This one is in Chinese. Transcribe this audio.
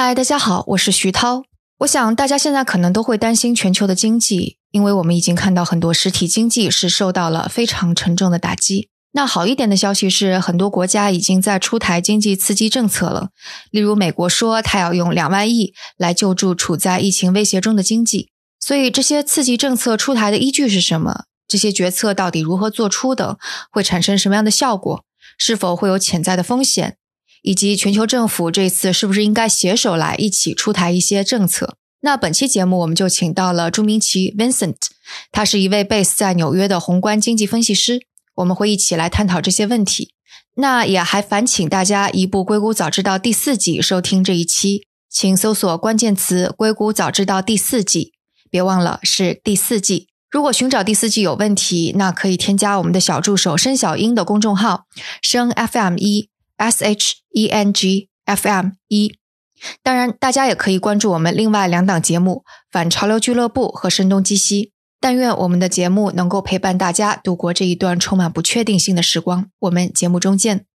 嗨，大家好，我是徐涛。我想大家现在可能都会担心全球的经济，因为我们已经看到很多实体经济是受到了非常沉重的打击。那好一点的消息是，很多国家已经在出台经济刺激政策了。例如，美国说它要用两万亿来救助处在疫情威胁中的经济。所以，这些刺激政策出台的依据是什么？这些决策到底如何做出的？会产生什么样的效果？是否会有潜在的风险？以及全球政府这次是不是应该携手来一起出台一些政策？那本期节目我们就请到了朱明奇 Vincent，他是一位 base 在纽约的宏观经济分析师，我们会一起来探讨这些问题。那也还烦请大家移步《硅谷早知道》第四季收听这一期，请搜索关键词“硅谷早知道”第四季，别忘了是第四季。如果寻找第四季有问题，那可以添加我们的小助手申小英的公众号“声 FM 一”。S H E N G F M 一，当然，大家也可以关注我们另外两档节目《反潮流俱乐部》和《声东击西》。但愿我们的节目能够陪伴大家度过这一段充满不确定性的时光。我们节目中见。